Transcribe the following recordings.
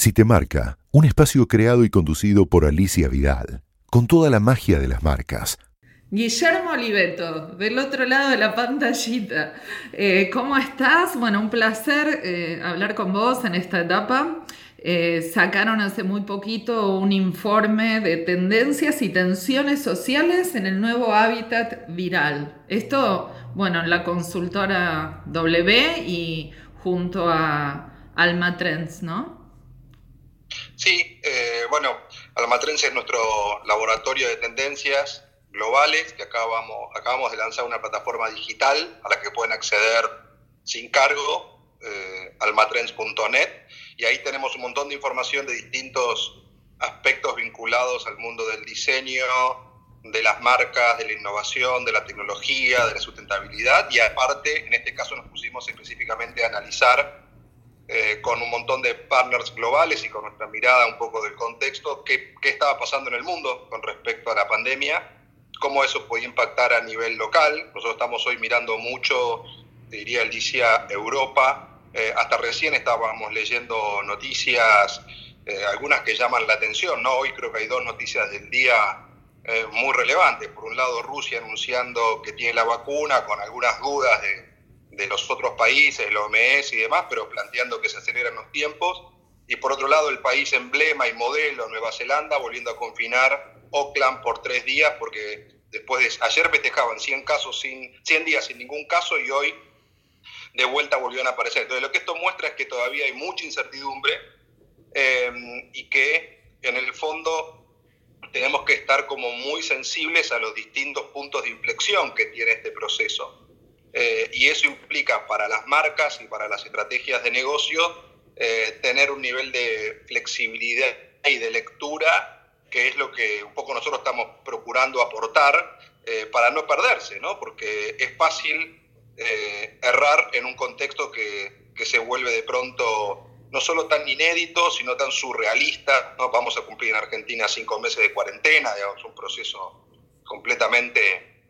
Si te marca, un espacio creado y conducido por Alicia Vidal, con toda la magia de las marcas. Guillermo Oliveto, del otro lado de la pantallita. Eh, ¿Cómo estás? Bueno, un placer eh, hablar con vos en esta etapa. Eh, sacaron hace muy poquito un informe de tendencias y tensiones sociales en el nuevo hábitat viral. Esto, bueno, en la consultora W y junto a Alma Trends, ¿no? Sí, eh, bueno, Almatrense es nuestro laboratorio de tendencias globales, que acabamos, acabamos de lanzar una plataforma digital a la que pueden acceder sin cargo, eh, almatrends.net, y ahí tenemos un montón de información de distintos aspectos vinculados al mundo del diseño, de las marcas, de la innovación, de la tecnología, de la sustentabilidad, y aparte, en este caso nos pusimos específicamente a analizar eh, con un montón de partners globales y con nuestra mirada un poco del contexto, qué, qué, estaba pasando en el mundo con respecto a la pandemia, cómo eso podía impactar a nivel local. Nosotros estamos hoy mirando mucho, diría el DICIA, Europa. Eh, hasta recién estábamos leyendo noticias, eh, algunas que llaman la atención, ¿no? Hoy creo que hay dos noticias del día eh, muy relevantes. Por un lado, Rusia anunciando que tiene la vacuna con algunas dudas de de los otros países, el OMS y demás, pero planteando que se aceleran los tiempos. Y por otro lado, el país emblema y modelo, Nueva Zelanda, volviendo a confinar Auckland por tres días, porque después de ayer festejaban 100 casos sin 100 días sin ningún caso y hoy de vuelta volvieron a aparecer. Entonces, lo que esto muestra es que todavía hay mucha incertidumbre eh, y que en el fondo tenemos que estar como muy sensibles a los distintos puntos de inflexión que tiene este proceso. Eh, y eso implica para las marcas y para las estrategias de negocio eh, tener un nivel de flexibilidad y de lectura que es lo que un poco nosotros estamos procurando aportar eh, para no perderse, ¿no? porque es fácil errar en un contexto que, que, se vuelve de pronto no solo tan inédito, sino tan surrealista. ¿no? Vamos a cumplir en Argentina cinco meses de cuarentena, digamos, un proceso completamente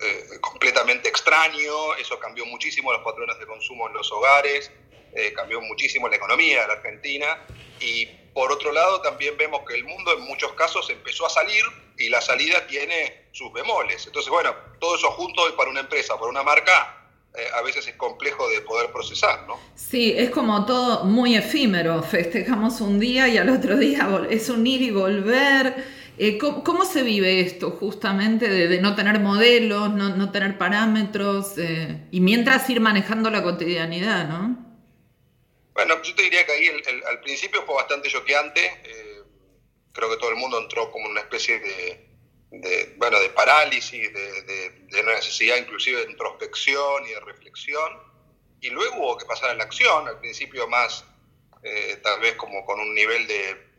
eh, completamente extraño, eso cambió muchísimo los patrones de consumo en los hogares, eh, cambió muchísimo la economía de la Argentina y por otro lado también vemos que el mundo en muchos casos empezó a salir y la salida tiene sus bemoles. Entonces, bueno, todo eso junto para una empresa, para una marca, eh, a veces es complejo de poder procesar, ¿no? Sí, es como todo muy efímero. Festejamos un día y al otro día es un ir y volver eh, ¿cómo, se vive esto justamente de, no tener modelos, no, tener parámetros eh, y mientras ir manejando la cotidianidad, no? Bueno, yo te diría que ahí al principio fue bastante choqueante. Eh, creo que todo el mundo entró como una especie de, bueno, de parálisis, de, una necesidad inclusive de introspección y de reflexión. Y luego hubo que pasar a la acción, al principio más tal vez como con un nivel de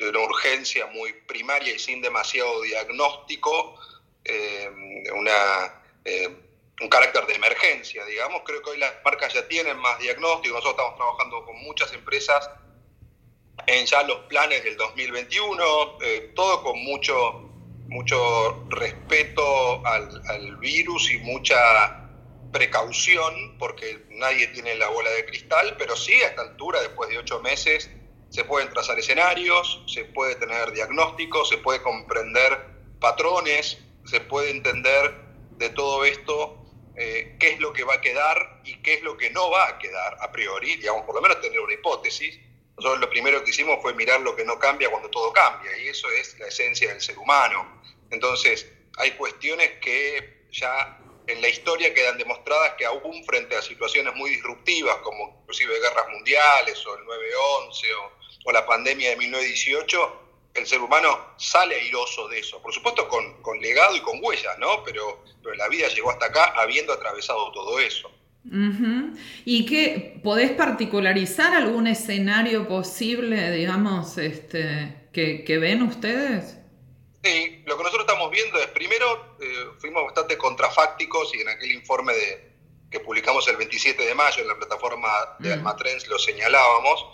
de una urgencia muy primaria y sin demasiado diagnóstico, eh, una, eh, un carácter de emergencia, digamos. Creo que hoy las marcas ya tienen más diagnóstico, nosotros estamos trabajando con muchas empresas en ya los planes del 2021, eh, todo con mucho, mucho respeto al, al virus y mucha precaución, porque nadie tiene la bola de cristal, pero sí a esta altura, después de ocho meses, se pueden trazar escenarios, se puede tener diagnósticos, se puede comprender patrones, se puede entender de todo esto eh, qué es lo que va a quedar y qué es lo que no va a quedar a priori, digamos, por lo menos tener una hipótesis. Nosotros lo primero que hicimos fue mirar lo que no cambia cuando todo cambia, y eso es la esencia del ser humano. Entonces, hay cuestiones que ya en la historia quedan demostradas que aún frente a situaciones muy disruptivas, como inclusive guerras mundiales o el 9-11 o la pandemia de 1918, el ser humano sale airoso de eso. Por supuesto con, con legado y con huellas, ¿no? Pero, pero la vida llegó hasta acá habiendo atravesado todo eso. ¿Y qué podés particularizar algún escenario posible, digamos, este, que, que ven ustedes? Sí, lo que nosotros estamos viendo es, primero, eh, fuimos bastante contrafácticos y en aquel informe de, que publicamos el 27 de mayo en la plataforma de Almatrens lo señalábamos,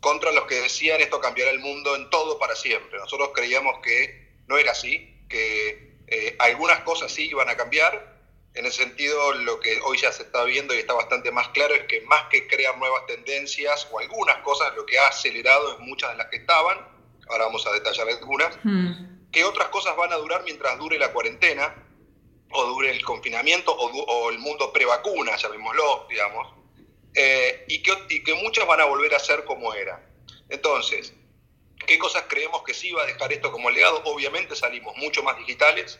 contra los que decían esto cambiará el mundo en todo para siempre. Nosotros creíamos que no era así, que eh, algunas cosas sí iban a cambiar En ese sentido, lo que hoy ya se está viendo y está bastante más claro es que más que crear nuevas tendencias o algunas cosas, lo que ha acelerado es muchas de las que estaban, ahora vamos a detallar algunas, hmm. Que otras cosas van a durar mientras dure la cuarentena o dure el confinamiento o, el mundo pre-vacuna, llamémoslo, digamos, eh, y, que, y que muchas van a volver a ser como era. Entonces, ¿qué cosas creemos que sí va a dejar esto como legado? Obviamente salimos mucho más digitales,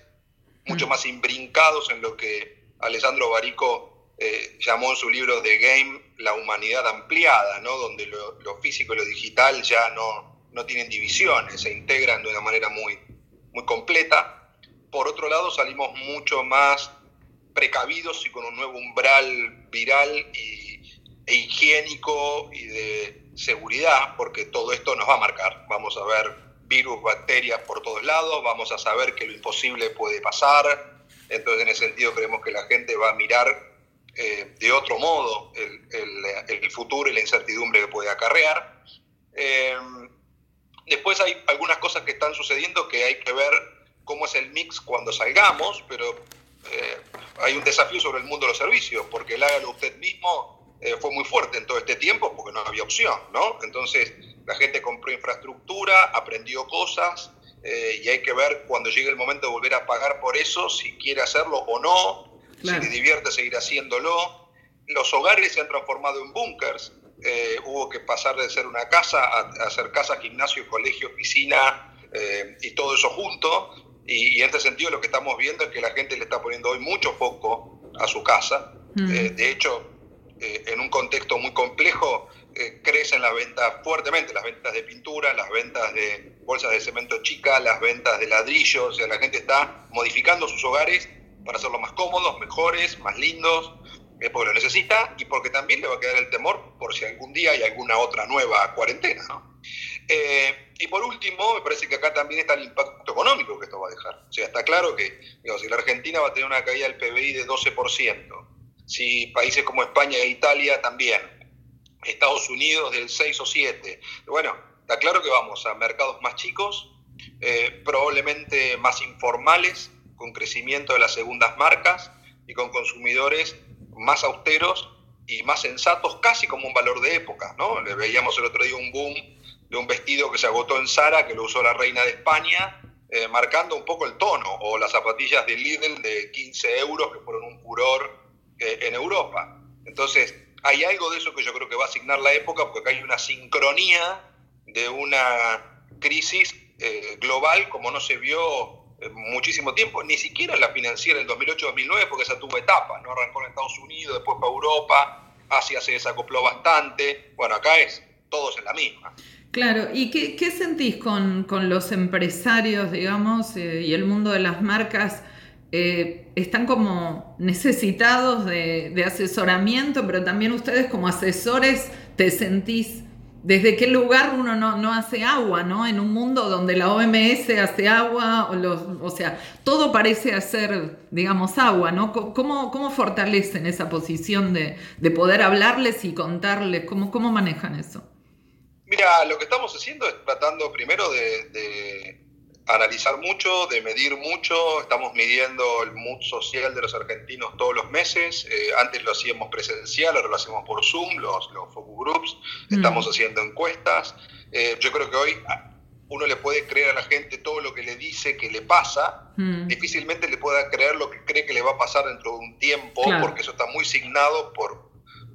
mucho mm. más imbrincados en lo que Alessandro Barico eh, llamó en su libro The Game la humanidad ampliada, ¿no? donde lo, físico y lo digital ya no, no, tienen divisiones, se integran de una manera muy, muy completa. Por otro lado, salimos mucho más precavidos y con un nuevo umbral viral y, e higiénico y de seguridad, porque todo esto nos va a marcar. Vamos a ver virus, bacterias por todos lados, vamos a saber que lo imposible puede pasar, entonces en ese sentido creemos que la gente va a mirar eh, de otro modo el, futuro y la incertidumbre que puede acarrear. Eh, después hay algunas cosas que están sucediendo que hay que ver cómo es el mix cuando salgamos, pero eh, hay un desafío sobre el mundo de los servicios, porque el hágalo usted mismo fue muy fuerte en todo este tiempo porque no había opción, ¿no? Entonces, la gente compró infraestructura, aprendió cosas eh, y hay que ver cuando llegue el momento de volver a pagar por eso, si quiere hacerlo o no, si le divierte seguir haciéndolo. Los hogares se han transformado en búnkers, eh, hubo que pasar de ser una casa a, hacer casa, gimnasio, colegio, oficina eh, y todo eso junto. Y, en este sentido lo que estamos viendo es que la gente le está poniendo hoy mucho foco a su casa. Mm. de hecho, en un contexto muy complejo, eh, crecen las ventas fuertemente, las ventas de pintura, las ventas de bolsas de cemento chica, las ventas de ladrillos, o sea, la gente está modificando sus hogares para hacerlos más cómodos, mejores, más lindos, eh, porque lo necesita y porque también le va a quedar el temor por si algún día hay alguna otra nueva cuarentena. Eh, y por último, me parece que acá también está el impacto económico que esto va a dejar. O sea, está claro que digamos, si la Argentina va a tener una caída del PBI de 12%, si países como España e Italia también, Estados Unidos del 6 o 7. Bueno, está claro que vamos a mercados más chicos, eh, probablemente más informales, con crecimiento de las segundas marcas y con consumidores más austeros y más sensatos, casi como un valor de época. ¿no? Le veíamos el otro día un boom de un vestido que se agotó en Sara, que lo usó la reina de España, eh, marcando un poco el tono, o las zapatillas de Lidl de 15 euros que fueron un furor eh, en Europa. Entonces, hay algo de eso que yo creo que va a asignar la época, porque acá hay una sincronía de una crisis eh, global como no se vio muchísimo tiempo, ni siquiera en la financiera del 2008-2009, porque esa tuvo etapas, ¿no? Arrancó en Estados Unidos, después para Europa, Asia se desacopló bastante, bueno, acá es todos en la misma. Claro, ¿y qué, sentís con, los empresarios, digamos, eh, y el mundo de las marcas? Eh, están como necesitados de, asesoramiento, pero también ustedes como asesores te sentís desde qué lugar uno no, hace agua, ¿no? En un mundo donde la OMS hace agua, o, sea, todo parece hacer, digamos, agua, ¿no? ¿Cómo, fortalecen esa posición de, poder hablarles y contarles? ¿Cómo, ¿Cómo manejan eso? Mira, lo que estamos haciendo es tratando primero de analizar mucho, de medir mucho. Estamos midiendo el mood social de los argentinos todos los meses. Eh, antes lo hacíamos presencial, ahora lo hacemos por Zoom, los, los focus groups. Mm. Estamos haciendo encuestas. Eh, yo creo que hoy uno le puede creer a la gente todo lo que le dice que le pasa. Mm. Difícilmente le pueda creer lo que cree que le va a pasar dentro de un tiempo, porque eso está muy signado por,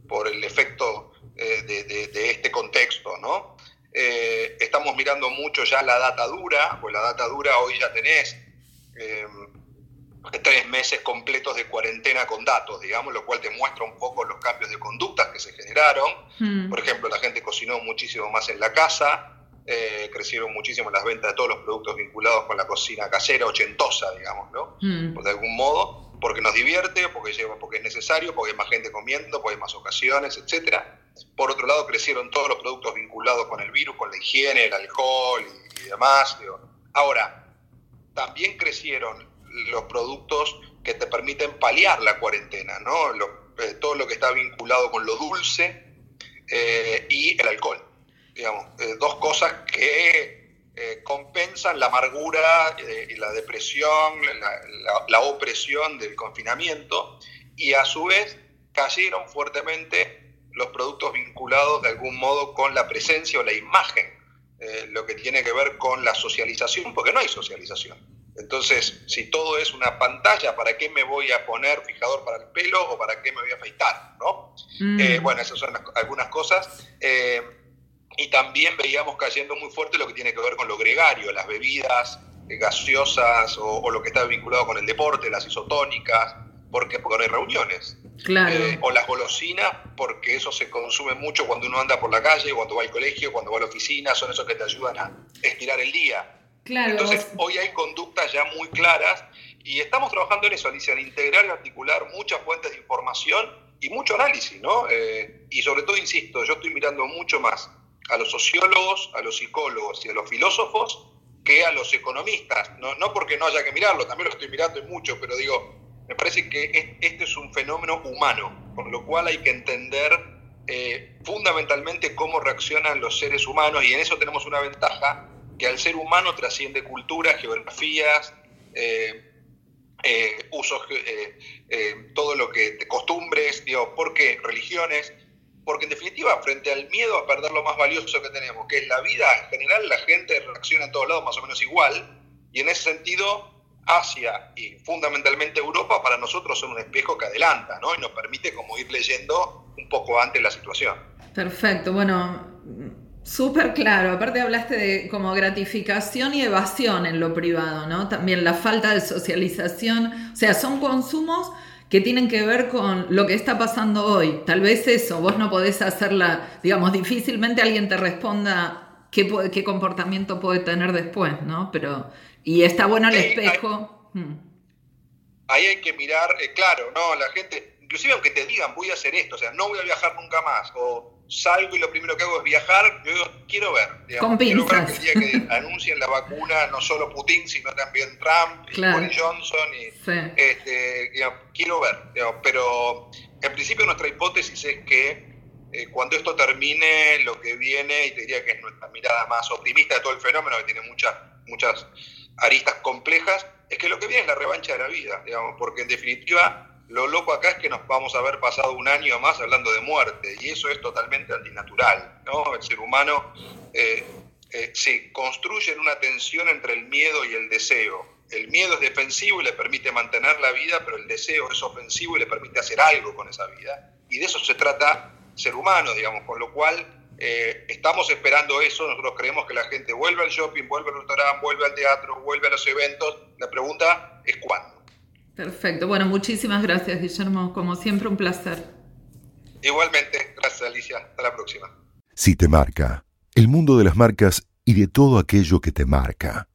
por el efecto eh, de, de, este contexto, ¿no? Eh, estamos mirando mucho ya la data dura, pues la data dura hoy ya tenés em, tres meses completos de cuarentena con datos, digamos, lo cual te muestra un poco los cambios de conductas que se generaron. Hmm. Por ejemplo, la gente cocinó muchísimo más en la casa, eh, crecieron muchísimo las ventas de todos los productos vinculados con la cocina casera, ochentosa, digamos, ¿no? Hmm. de algún modo, porque nos divierte, porque, porque es necesario, porque hay más gente comiendo, porque hay más ocasiones, etcétera. Por otro lado, crecieron todos los productos vinculados con el virus, con la higiene, el alcohol y, demás. Ahora, también crecieron los productos que te permiten paliar la cuarentena, ¿no? Eh, todo lo que está vinculado con lo dulce eh, y el alcohol. Digamos, eh, dos cosas que compensan la amargura y la depresión, la, opresión del confinamiento y a su vez cayeron fuertemente los productos vinculados de algún modo con la presencia o la imagen, lo que tiene que ver con la socialización, porque no hay socialización. Entonces, si todo es una pantalla, ¿para qué me voy a poner fijador para el pelo o para qué me voy a afeitar? ¿no? Mm. Eh, bueno, esas son algunas cosas. Eh, y también veíamos cayendo muy fuerte lo que tiene que ver con lo gregario, las bebidas eh, gaseosas o, lo que está vinculado con el deporte, las isotónicas, porque, porque no hay reuniones. Claro. o las golosinas, porque eso se consume mucho cuando uno anda por la calle, cuando va al colegio, cuando va a la oficina, son esos que te ayudan a estirar el día. Entonces, hoy hay conductas ya muy claras y estamos trabajando en eso, Alicia, en integrar y articular muchas fuentes de información y mucho análisis, ¿no? Eh, y sobre todo, insisto, yo estoy mirando mucho más a los sociólogos, a los psicólogos y a los filósofos que a los economistas. No, no porque no haya que mirarlo, también lo estoy mirando y mucho, pero digo, me parece que este es un fenómeno humano, por lo cual hay que entender eh, fundamentalmente cómo reaccionan los seres humanos y en eso tenemos una ventaja que al ser humano trasciende culturas, geografías, eh, eh, usos, todo lo que, costumbres, digo, ¿por qué? Religiones, porque en definitiva, frente al miedo a perder lo más valioso que tenemos, que es la vida, en general la gente reacciona en todos lados más o menos igual, y en ese sentido, Asia y fundamentalmente Europa para nosotros son un espejo que adelanta, ¿no? Y nos permite como ir leyendo un poco antes la situación. Perfecto, bueno, Súper claro, aparte hablaste de como gratificación y evasión en lo privado, ¿no? También la falta de socialización, o sea, son consumos que tienen que ver con lo que está pasando hoy. Tal vez eso, vos no podés hacerla, digamos, difícilmente alguien te responda qué, qué comportamiento puede tener después, ¿no? Pero, y está bueno el espejo. Hmm. Ahí hay, que mirar, eh, claro, ¿no? La gente, inclusive aunque te digan voy a hacer esto, o sea, no voy a viajar nunca más, o salgo y lo primero que hago es viajar, yo quiero ver, Con quiero ver que el día que anuncien la vacuna, no solo Putin, sino también Trump y Boris Johnson, y, este, quiero ver, pero en principio nuestra hipótesis es que eh, cuando esto termine, lo que viene, y te diría que es nuestra mirada más optimista de todo el fenómeno, que tiene muchas, muchas aristas complejas, es que lo que viene es la revancha de la vida, digamos, porque en definitiva lo loco acá es que nos vamos a haber pasado un año más hablando de muerte, y eso es totalmente antinatural. ¿no? El ser humano eh, eh, se construye en una tensión entre el miedo y el deseo. El miedo es defensivo y le permite mantener la vida, pero el deseo es ofensivo y le permite hacer algo con esa vida. Y de eso se trata ser humano, digamos, con lo cual eh, estamos esperando eso, nosotros creemos que la gente vuelve al shopping, vuelve al restaurante, vuelve al teatro, vuelve a los eventos. La pregunta es cuándo. Perfecto. Bueno, muchísimas gracias, Guillermo. Como siempre, un placer. Igualmente. Gracias, Alicia. Hasta la próxima. Si te marca, el mundo de las marcas y de todo aquello que te marca.